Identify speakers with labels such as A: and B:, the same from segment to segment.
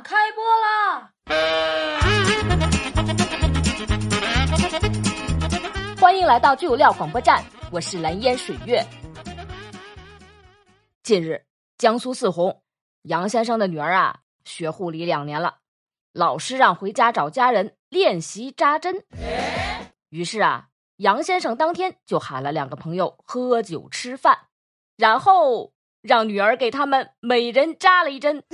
A: 开播啦！欢迎来到最有料广播站，我是蓝烟水月。近日，江苏泗洪杨先生的女儿啊，学护理两年了。老师让回家找家人练习扎针，于是啊，杨先生当天就喊了两个朋友喝酒吃饭，然后让女儿给他们每人扎了一针。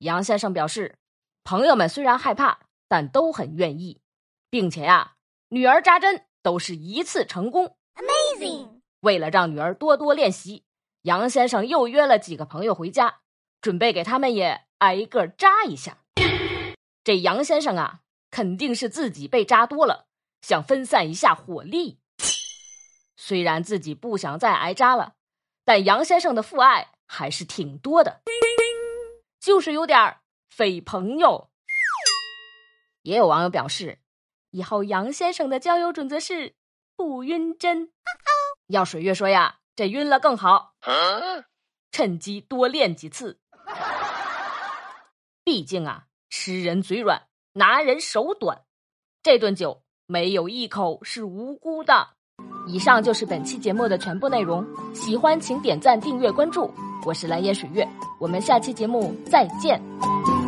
A: 杨先生表示，朋友们虽然害怕，但都很愿意，并且呀。女儿扎针都是一次成功
B: ，Amazing！
A: 为了让女儿多多练习，杨先生又约了几个朋友回家，准备给他们也挨个扎一下。这杨先生啊，肯定是自己被扎多了，想分散一下火力。虽然自己不想再挨扎了，但杨先生的父爱还是挺多的，就是有点匪朋友。也有网友表示。以后杨先生的交友准则是不晕针。要水月说呀，这晕了更好，趁机多练几次。毕竟啊，吃人嘴软，拿人手短，这顿酒没有一口是无辜的。以上就是本期节目的全部内容，喜欢请点赞、订阅、关注。我是蓝颜水月，我们下期节目再见。